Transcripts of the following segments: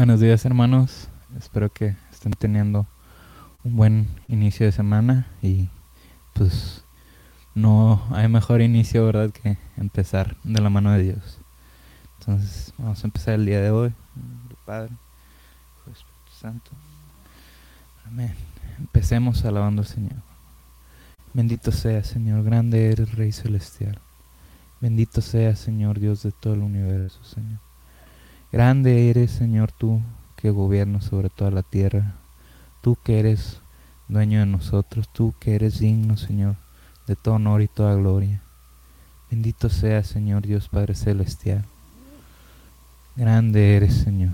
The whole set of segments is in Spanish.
Buenos días hermanos, espero que estén teniendo un buen inicio de semana y pues no hay mejor inicio, ¿verdad?, que empezar de la mano de Dios. Entonces, vamos a empezar el día de hoy. Padre, Espíritu Santo. Amén. Empecemos alabando al Señor. Bendito sea, Señor, grande eres, Rey Celestial. Bendito sea, Señor, Dios de todo el universo, Señor. Grande eres, Señor, tú que gobiernas sobre toda la tierra. Tú que eres dueño de nosotros, tú que eres digno, Señor, de todo honor y toda gloria. Bendito sea, Señor Dios Padre Celestial. Grande eres, Señor.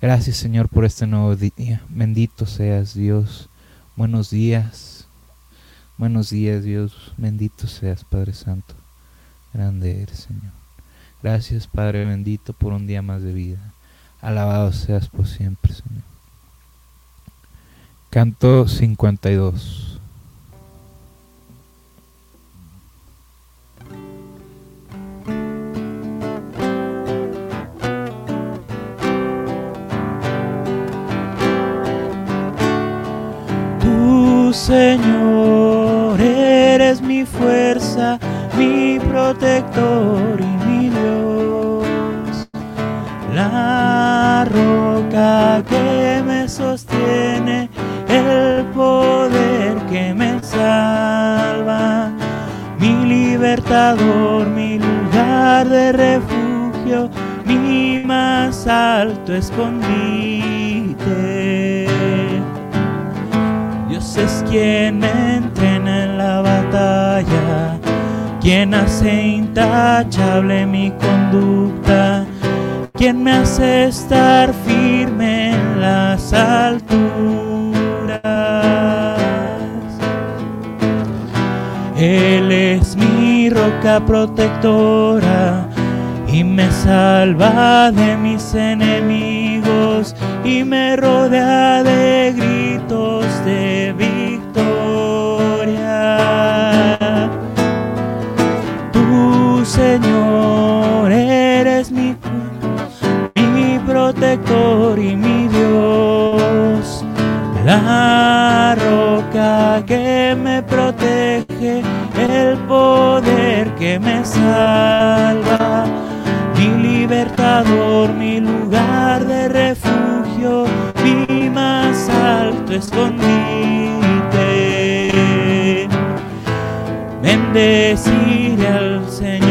Gracias, Señor, por este nuevo día. Bendito seas, Dios. Buenos días. Buenos días, Dios. Bendito seas, Padre Santo. Grande eres, Señor. Gracias, Padre bendito, por un día más de vida. Alabado seas por siempre, Señor. Canto 52. Tú, Señor, eres mi fuerza, mi protector sostiene, el poder que me salva, mi libertador, mi lugar de refugio, mi más alto escondite. Dios es quien me entrena en la batalla, quien hace intachable mi conducta, quien me hace estar en alturas. Él es mi roca protectora y me salva de mis enemigos y me rodea de gritos de victoria. Tú, Señor, protector y mi Dios, la roca que me protege, el poder que me salva. Mi libertador, mi lugar de refugio, mi más alto escondite. Bendeciré al Señor,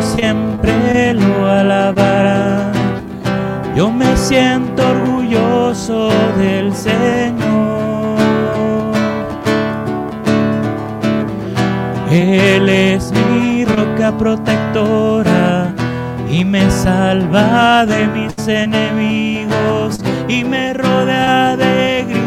siempre lo alabarán. Yo me siento orgulloso del Señor. Él es mi roca protectora y me salva de mis enemigos y me rodea de gritos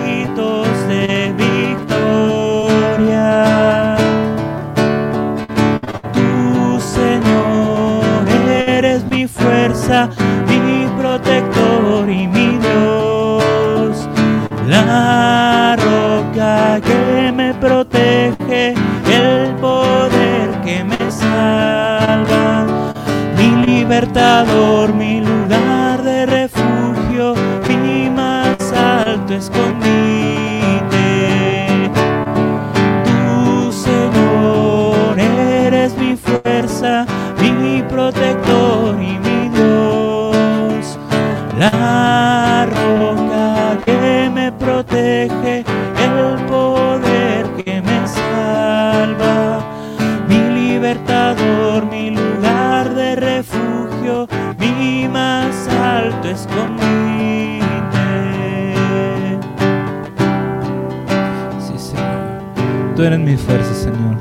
Tú eres mi fuerza, Señor.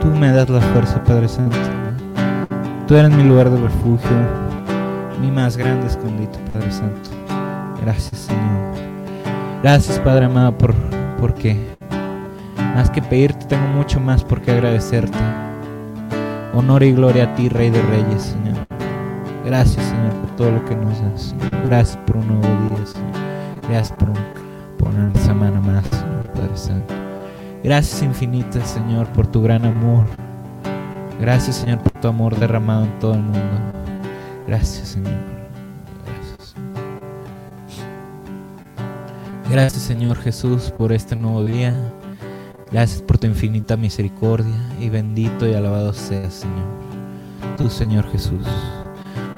Tú me das la fuerza, Padre Santo. Tú eres mi lugar de refugio, mi más grande escondite, Padre Santo. Gracias, Señor. Gracias, Padre amado, por porque más que pedirte tengo mucho más por qué agradecerte. Honor y gloria a ti, Rey de Reyes, Señor. Gracias, Señor, por todo lo que nos das. Gracias por un nuevo día, Señor. Gracias por, por una semana más, Señor Padre Santo. Gracias infinitas, Señor, por tu gran amor. Gracias, Señor, por tu amor derramado en todo el mundo. Gracias, Señor. Gracias. Gracias, Señor Jesús, por este nuevo día. Gracias por tu infinita misericordia y bendito y alabado seas, Señor. Tú, Señor Jesús.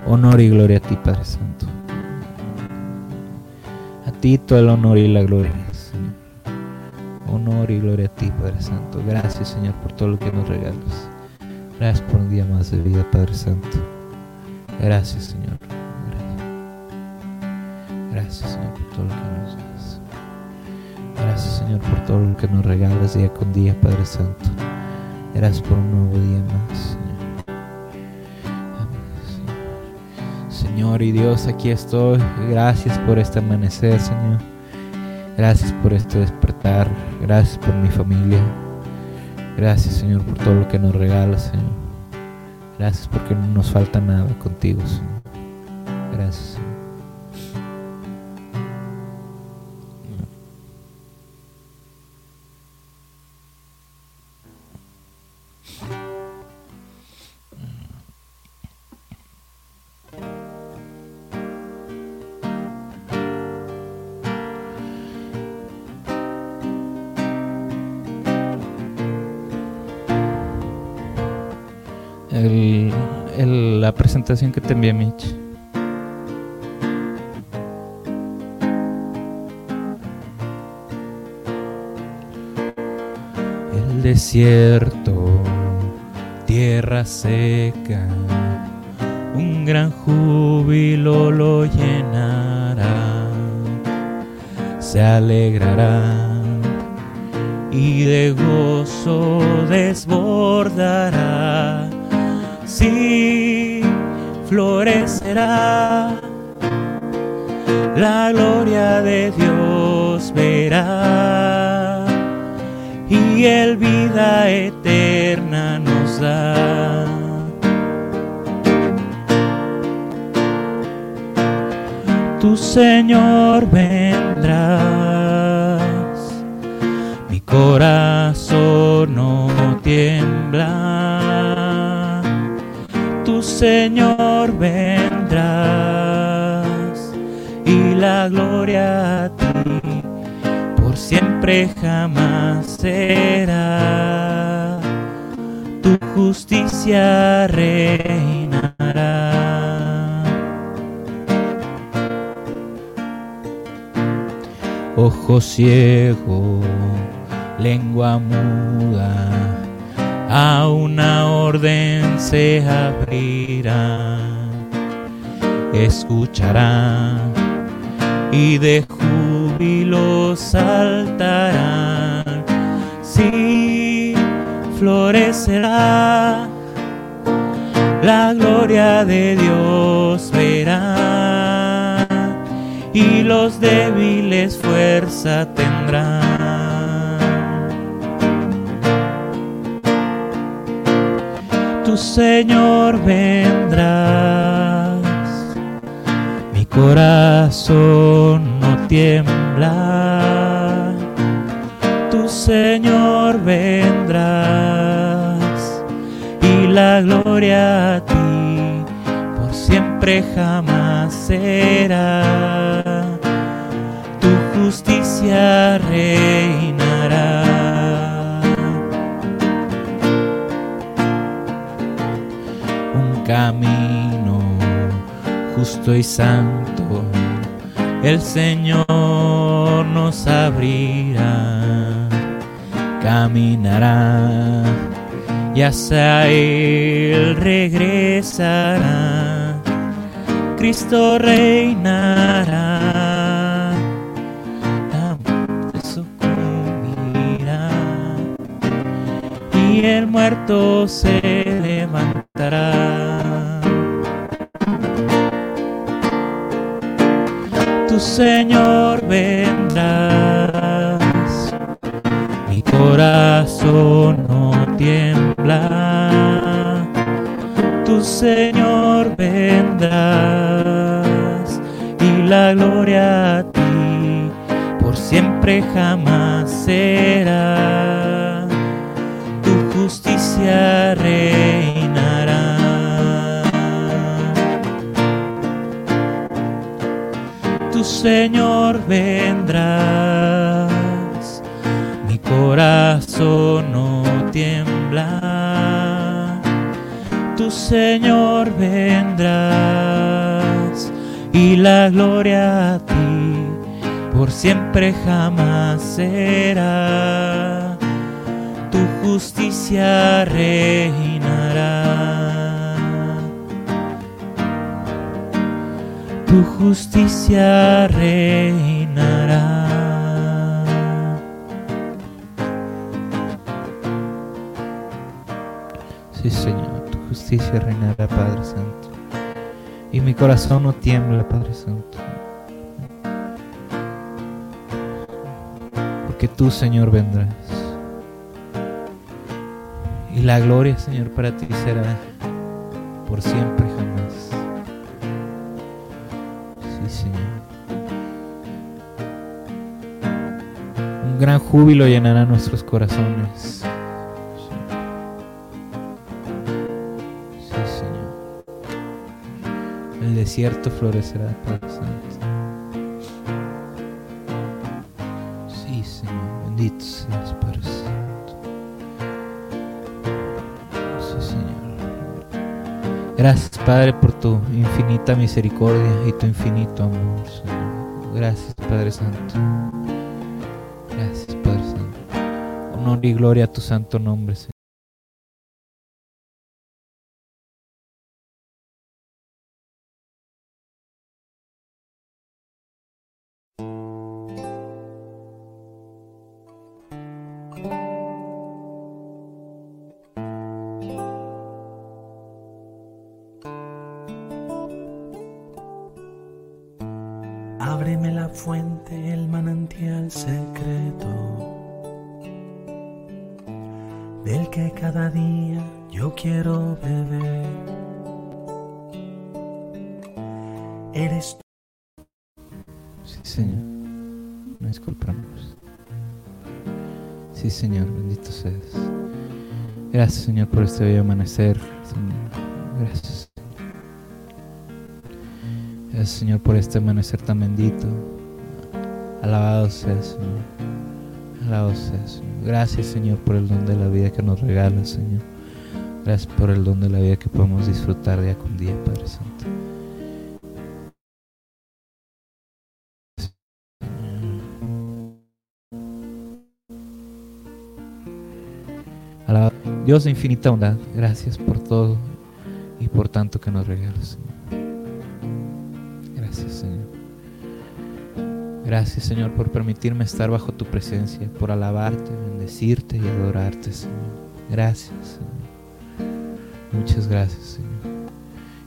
Honor y gloria a ti, Padre Santo. A ti todo el honor y la gloria. Honor y gloria a ti, Padre Santo. Gracias, Señor, por todo lo que nos regalas. Gracias por un día más de vida, Padre Santo. Gracias, Señor. Gracias, Señor, por todo lo que nos das. Gracias, Señor, por todo lo que nos regalas día con día, Padre Santo. Gracias por un nuevo día más, Señor. Amén, Señor. Señor y Dios, aquí estoy. Gracias por este amanecer, Señor. Gracias por este despertar. Gracias por mi familia. Gracias, Señor, por todo lo que nos regalas, Señor. Gracias porque no nos falta nada contigo. Gracias, Señor. La presentación que te envié, Mitch. El desierto, tierra seca, un gran júbilo lo llenará, se alegrará y de gozo desbordará. Florecerá, la gloria de Dios verá y el vida eterna nos da. Tu Señor vendrás, mi corazón no tiembla. Señor vendrás y la gloria a ti por siempre jamás será. Tu justicia reinará. Ojo ciego, lengua muda, a una orden se abrirá, escuchará y de júbilo saltarán. Sí, florecerá, la gloria de Dios verá y los débiles fuerza tendrán. Señor vendrás, mi corazón no tiembla. Tu Señor vendrás y la gloria a ti por siempre jamás será. Tu justicia reinará. Camino justo y santo el Señor nos abrirá. Caminará y hacia Él regresará. Cristo reinará, la muerte sucumbirá y el muerto se levantará. Señor vendrás, mi corazón no tiembla. Tu Señor vendrás y la gloria a ti por siempre jamás será. Tu justicia reinará. Señor vendrás, mi corazón no tiembla. Tu Señor vendrás y la gloria a ti por siempre jamás será. Tu justicia reinará. Tu justicia reinará. Sí, Señor, tu justicia reinará, Padre Santo. Y mi corazón no tiembla, Padre Santo. Porque tú, Señor, vendrás. Y la gloria, Señor, para ti será por siempre Señor. Un gran júbilo llenará nuestros corazones. Sí, Señor. El desierto florecerá, Padre Santo. Sí, Señor. Bendito Gracias, Padre, por tu infinita misericordia y tu infinito amor, Señor. Gracias, Padre Santo. Gracias, Padre Santo. Honor y gloria a tu santo nombre, Señor. Ábreme la fuente, el manantial secreto, del que cada día yo quiero beber. Eres Sí, Señor. No disculpamos. Sí, Señor, bendito seas. Gracias, Señor, por este bello amanecer. Señor, por este amanecer tan bendito. Alabado seas, Señor. Alabado seas, Señor. Gracias, Señor, por el don de la vida que nos regalas, Señor. Gracias por el don de la vida que podemos disfrutar día con día, Padre Santo. Dios de infinita bondad, gracias por todo y por tanto que nos regalas, Señor. Gracias, Señor. Gracias, Señor, por permitirme estar bajo tu presencia, por alabarte, bendecirte y adorarte, Señor. Gracias, Señor. Muchas gracias, Señor.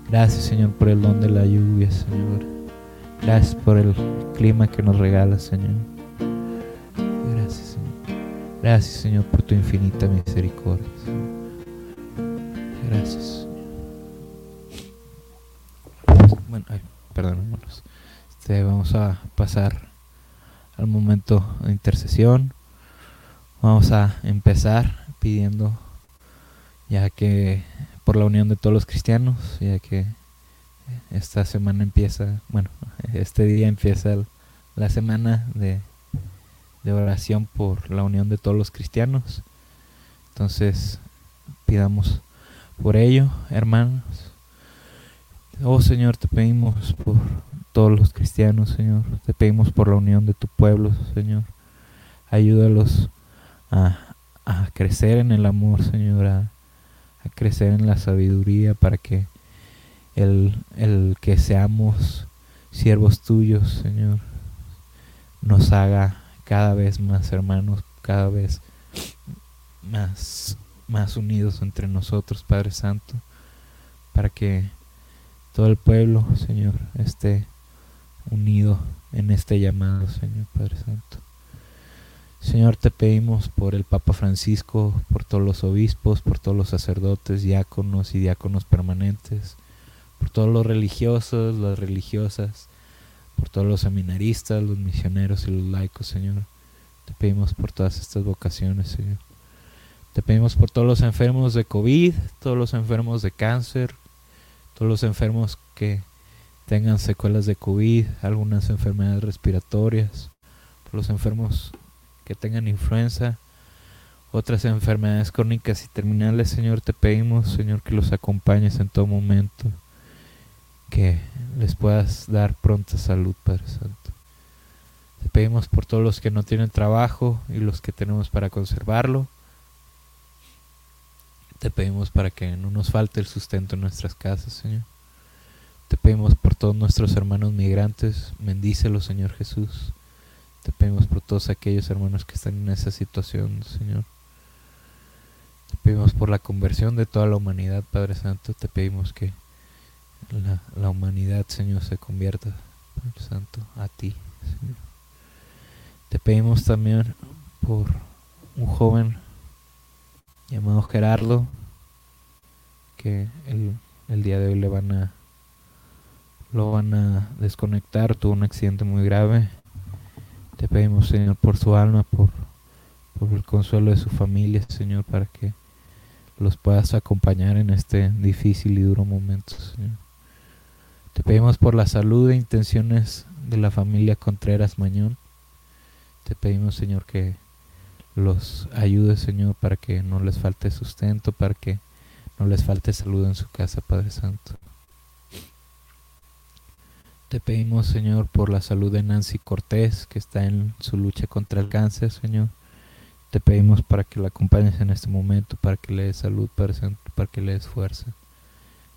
Gracias, Señor, por el don de la lluvia, Señor. Gracias por el clima que nos regalas, Señor. Gracias, Señor. Gracias, Señor, por tu infinita misericordia. Gracias, perdón, hermanos. Este, vamos a pasar al momento de intercesión. Vamos a empezar pidiendo, ya que por la unión de todos los cristianos, ya que esta semana empieza, bueno, este día empieza la semana de oración por la unión de todos los cristianos. Entonces, pidamos por ello, hermanos. Oh Señor, te pedimos por todos los cristianos, Señor. Te pedimos por la unión de tu pueblo, Señor. Ayúdalos a, crecer en el amor, Señor, a, a crecer en la sabiduría para que el, el que seamos siervos tuyos, Señor, nos haga cada vez más hermanos, cada vez más, más unidos entre nosotros, Padre Santo, para que todo el pueblo, Señor, esté unido en este llamado, Señor Padre Santo. Señor, te pedimos por el Papa Francisco, por todos los obispos, por todos los sacerdotes, diáconos y diáconos permanentes, por todos los religiosos, las religiosas, por todos los seminaristas, los misioneros y los laicos, Señor. Te pedimos por todas estas vocaciones, Señor. Te pedimos por todos los enfermos de COVID, todos los enfermos de cáncer, todos los enfermos que tengan secuelas de COVID, algunas enfermedades respiratorias, los enfermos que tengan influenza, otras enfermedades crónicas y terminales, Señor, te pedimos, Señor, que los acompañes en todo momento, que les puedas dar pronta salud, Padre Santo. Te pedimos por todos los que no tienen trabajo y los que tenemos para conservarlo. Te pedimos para que no nos falte el sustento en nuestras casas, Señor. Te pedimos por todos nuestros hermanos migrantes, bendícelos, Señor Jesús. Te pedimos por todos aquellos hermanos que están en esa situación, Señor. Te pedimos por la conversión de toda la humanidad, Padre Santo. Te pedimos que la, humanidad, Señor, se convierta, Padre Santo, a ti, Señor. Te pedimos también por un joven llamado Gerardo, que el, el día de hoy le van a lo van a desconectar, tuvo un accidente muy grave. Te pedimos, Señor, por su alma, por, por el consuelo de su familia, Señor, para que los puedas acompañar en este difícil y duro momento, Señor. Te pedimos por la salud e intenciones de la familia Contreras Mañón. Te pedimos, Señor, que los ayude, Señor, para que no les falte sustento, para que no les falte salud en su casa, Padre Santo. Te pedimos, Señor, por la salud de Nancy Cortés, que está en su lucha contra el cáncer, Señor. Te pedimos para que la acompañes en este momento, para que le des salud, para, que le des fuerza.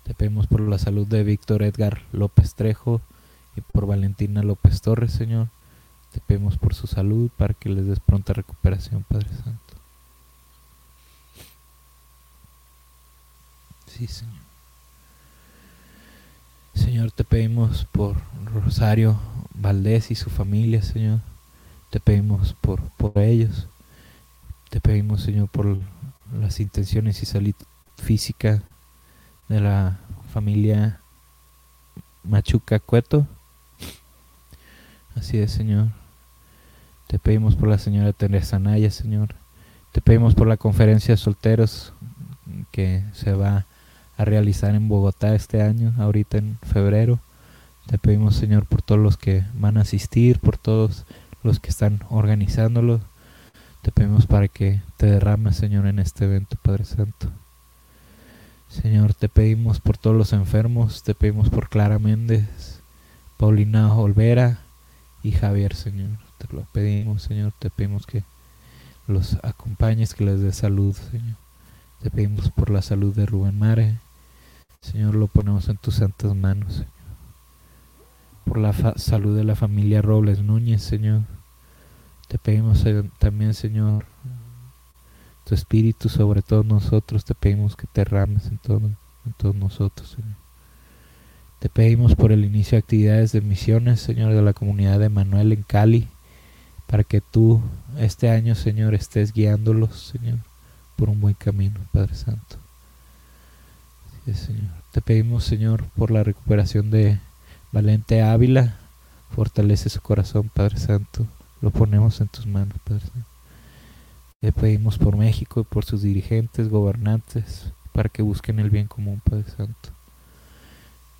Te pedimos por la salud de Víctor Edgar López Trejo y por Valentina López Torres, Señor. Te pedimos por su salud, para que les des pronta recuperación, Padre Santo. Sí, Señor. Señor, te pedimos por Rosario Valdés y su familia, Señor. Te pedimos por, por ellos. Te pedimos, Señor, por las intenciones y salud física de la familia Machuca Cueto. Así es, Señor. Te pedimos por la señora Teresa Naya, Señor. Te pedimos por la conferencia de solteros que se va a realizar en Bogotá este año, ahorita en febrero. Te pedimos, Señor, por todos los que van a asistir, por todos los que están organizándolo. Te pedimos para que te derrames, Señor, en este evento, Padre Santo. Señor, te pedimos por todos los enfermos, te pedimos por Clara Méndez, Paulina Olvera y Javier, Señor. Te lo pedimos, Señor, te pedimos que los acompañes, que les dé salud, Señor. Te pedimos por la salud de Rubén Mare. Señor, lo ponemos en tus santas manos, Señor. Por la salud de la familia Robles Núñez, Señor. Te pedimos también, Señor, tu espíritu sobre todos nosotros. Te pedimos que te rames en, todo, en todos nosotros, Señor. Te pedimos por el inicio de actividades de misiones, Señor, de la comunidad de Manuel en Cali, para que tú este año, Señor, estés guiándolos, Señor, por un buen camino, Padre Santo. Señor. Te pedimos, Señor, por la recuperación de Valente Ávila. Fortalece su corazón, Padre Santo. Lo ponemos en tus manos, Padre Santo. Te pedimos por México y por sus dirigentes, gobernantes, para que busquen el bien común, Padre Santo.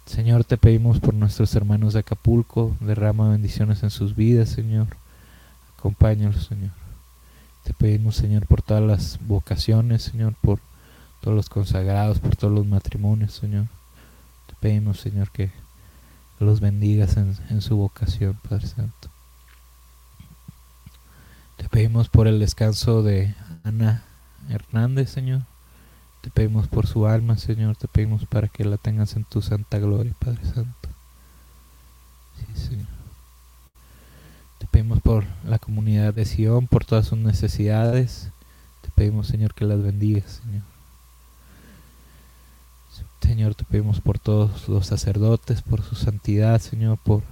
Señor, te pedimos por nuestros hermanos de Acapulco, derrama bendiciones en sus vidas, Señor. Acompáñalos, Señor. Te pedimos, Señor, por todas las vocaciones, Señor, por todos los consagrados, por todos los matrimonios, Señor. Te pedimos, Señor, que los bendigas en, en su vocación, Padre Santo. Te pedimos por el descanso de Ana Hernández, Señor. Te pedimos por su alma, Señor. Te pedimos para que la tengas en tu santa gloria, Padre Santo. Sí, Señor. Pedimos por la comunidad de Sion, por todas sus necesidades. Te pedimos, Señor, que las bendigas, Señor. Señor, te pedimos por todos los sacerdotes, por su santidad, Señor, por,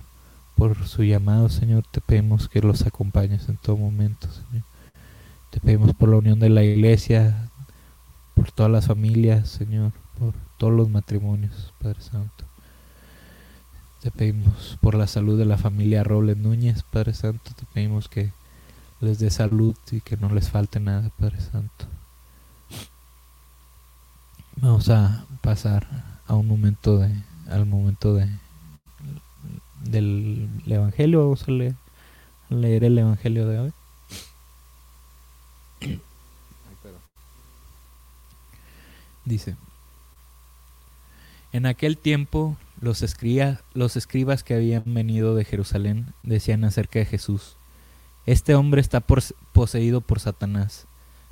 por su llamado, Señor. Te pedimos que los acompañes en todo momento, Señor. Te pedimos por la unión de la iglesia, por todas las familias, Señor, por todos los matrimonios, Padre Santo. Te pedimos por la salud de la familia Robles Núñez, Padre Santo. Te pedimos que les dé salud y que no les falte nada, Padre Santo. Vamos a pasar a un momento de, al momento de del Evangelio. Vamos a leer, a leer el Evangelio de hoy. Dice, en aquel tiempo los, los escribas que habían venido de Jerusalén decían acerca de Jesús, este hombre está poseído por Satanás,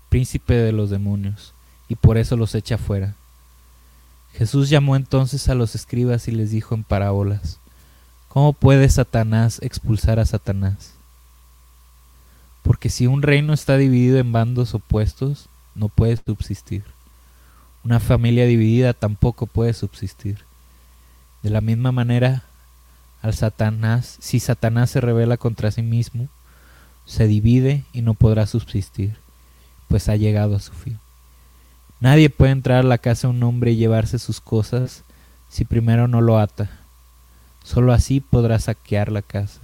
príncipe de los demonios, y por eso los echa fuera. Jesús llamó entonces a los escribas y les dijo en parábolas, ¿cómo puede Satanás expulsar a Satanás? Porque si un reino está dividido en bandos opuestos, no puede subsistir. Una familia dividida tampoco puede subsistir. De la misma manera, al Satanás, si Satanás se revela contra sí mismo, se divide y no podrá subsistir, pues ha llegado a su fin. Nadie puede entrar a la casa de un hombre y llevarse sus cosas si primero no lo ata. Solo así podrá saquear la casa.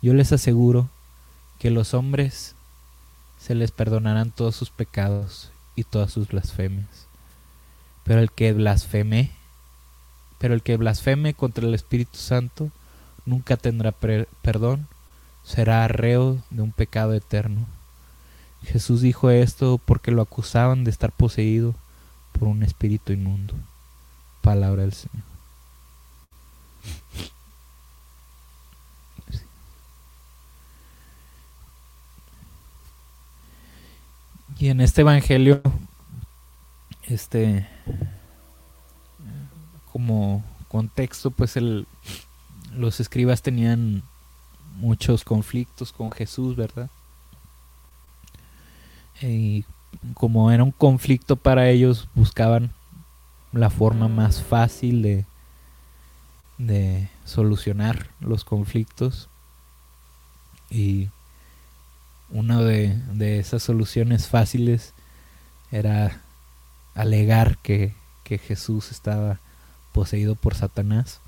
Yo les aseguro que los hombres se les perdonarán todos sus pecados y todas sus blasfemias. Pero el que blasfeme, pero el que blasfeme contra el Espíritu Santo nunca tendrá perdón será reo de un pecado eterno. Jesús dijo esto porque lo acusaban de estar poseído por un espíritu inmundo. Palabra del Señor. Y en este evangelio, este, como contexto, pues el, los escribas tenían muchos conflictos con Jesús, ¿verdad? Y como era un conflicto para ellos, buscaban la forma más fácil de, de solucionar los conflictos. Y una de, de esas soluciones fáciles era alegar que, que Jesús estaba poseído por Satanás.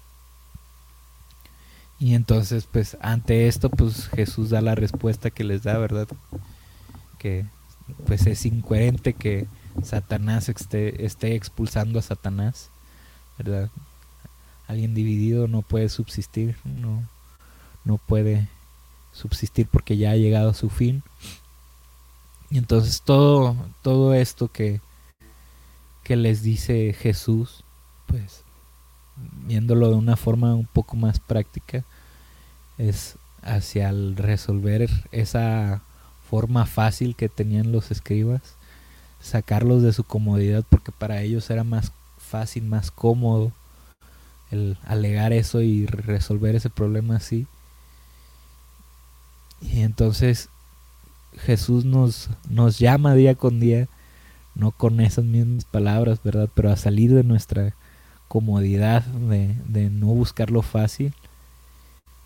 Y entonces, pues, ante esto, pues Jesús da la respuesta que les da, ¿verdad? Que pues es incoherente que Satanás esté, esté expulsando a Satanás, ¿verdad? Alguien dividido no puede subsistir, no, no puede subsistir porque ya ha llegado a su fin. Y entonces todo, todo esto que, que les dice Jesús, pues viéndolo de una forma un poco más práctica, es hacia el resolver esa forma fácil que tenían los escribas, sacarlos de su comodidad porque para ellos era más fácil, más cómodo el alegar eso y resolver ese problema así. Y entonces Jesús nos, nos llama día con día, no con esas mismas palabras, ¿verdad? Pero a salir de nuestra comodidad de, de no buscar lo fácil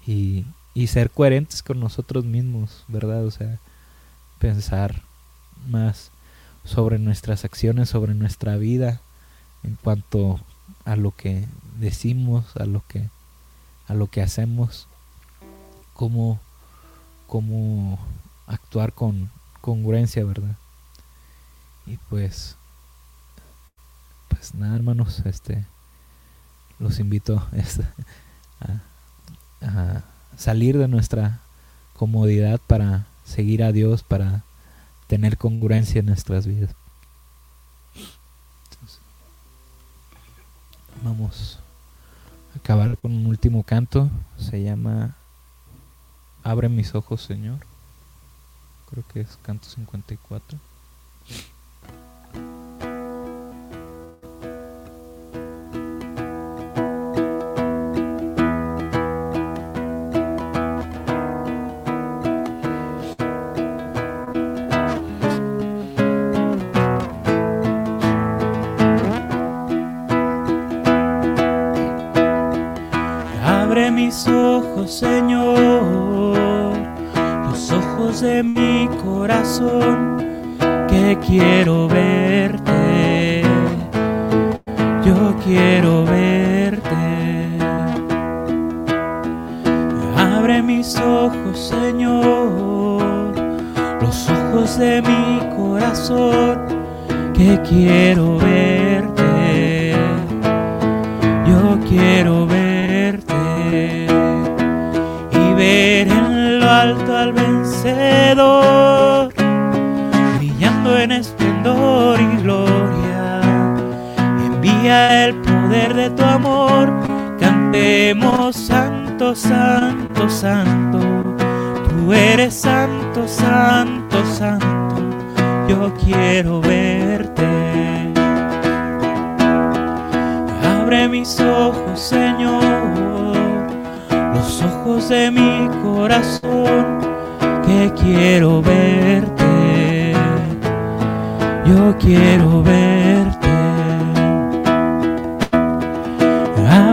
y, y, ser coherentes con nosotros mismos, ¿verdad? O sea, pensar más sobre nuestras acciones, sobre nuestra vida en cuanto a lo que decimos, a lo que a lo que hacemos, cómo, cómo actuar con congruencia, ¿verdad? Y pues pues nada, hermanos, este los invito a, salir de nuestra comodidad para seguir a Dios, para tener congruencia en nuestras vidas. vamos a acabar con un último canto. Se llama Abre mis ojos, Señor. Creo que es canto 54. Santo, santo, santo. Tú eres santo, santo, santo. Yo quiero verte. Abre mis ojos, Señor, los ojos de mi corazón, que quiero verte. Yo quiero verte.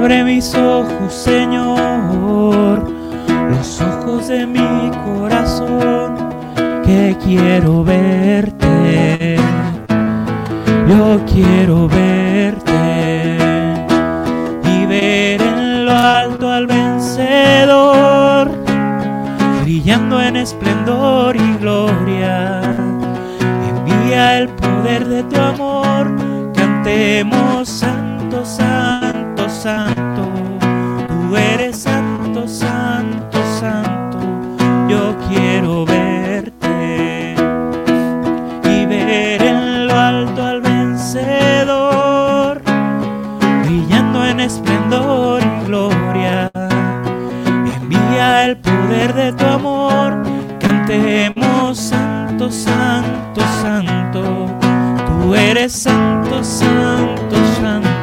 Abre mis ojos, Señor, los ojos de mi corazón, que quiero verte. Yo quiero verte y ver en lo alto al vencedor, brillando en esplendor y gloria. Envía el poder de tu amor, cantemos santo, santo, santo. Santo, santo, santo. Yo quiero verte y ver en lo alto al vencedor, brillando en esplendor y gloria. Envía el poder de tu amor, cantemos santo, santo, santo. Tú eres santo, santo, santo.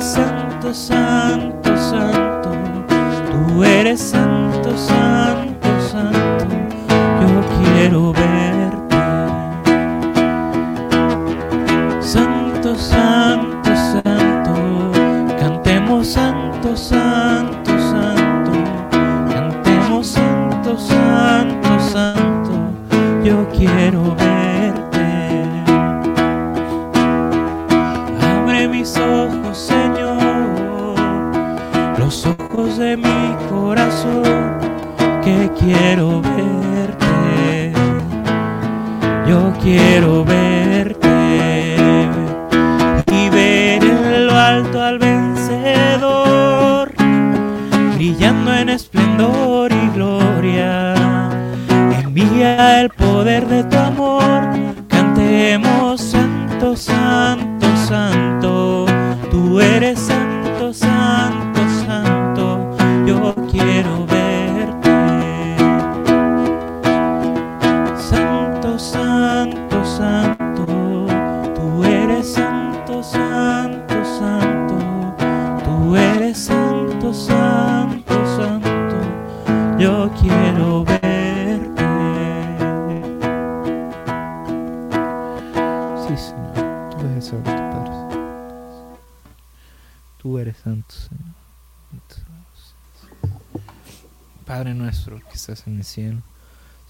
Santo, santo, santo. Tú eres santo, poder de tu amor, cantemos santo, santo, santo. Tú eres Padre nuestro que estás en el cielo,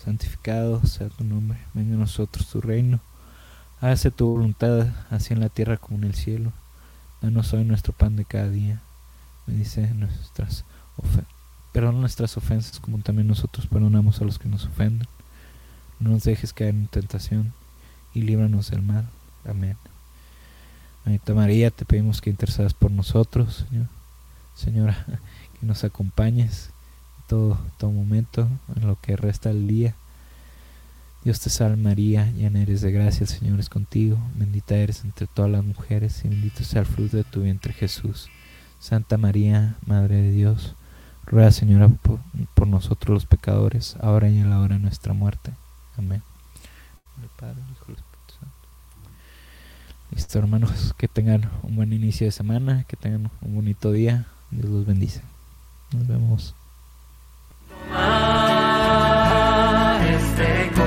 santificado sea tu nombre. Venga a nosotros tu reino. Hágase tu voluntad, así en la tierra como en el cielo. Danos hoy nuestro pan de cada día. Bendice nuestras ofensas. Perdona nuestras ofensas como también nosotros perdonamos a los que nos ofenden. No nos dejes caer en tentación y líbranos del mal. Amén. Bendita María, te pedimos que intercedas por nosotros, Señor. Señora, que nos acompañes todo, momento, en lo que resta del día. Dios te salve María, llena eres de gracia, el Señor es contigo, bendita eres entre todas las mujeres y bendito sea el fruto de tu vientre Jesús. Santa María, Madre de Dios, ruega Señora por, nosotros los pecadores, ahora y en la hora de nuestra muerte. Amén. El el el. Listo, hermanos, que tengan un buen inicio de semana, que tengan un bonito día. Dios los bendice. Nos vemos. mistake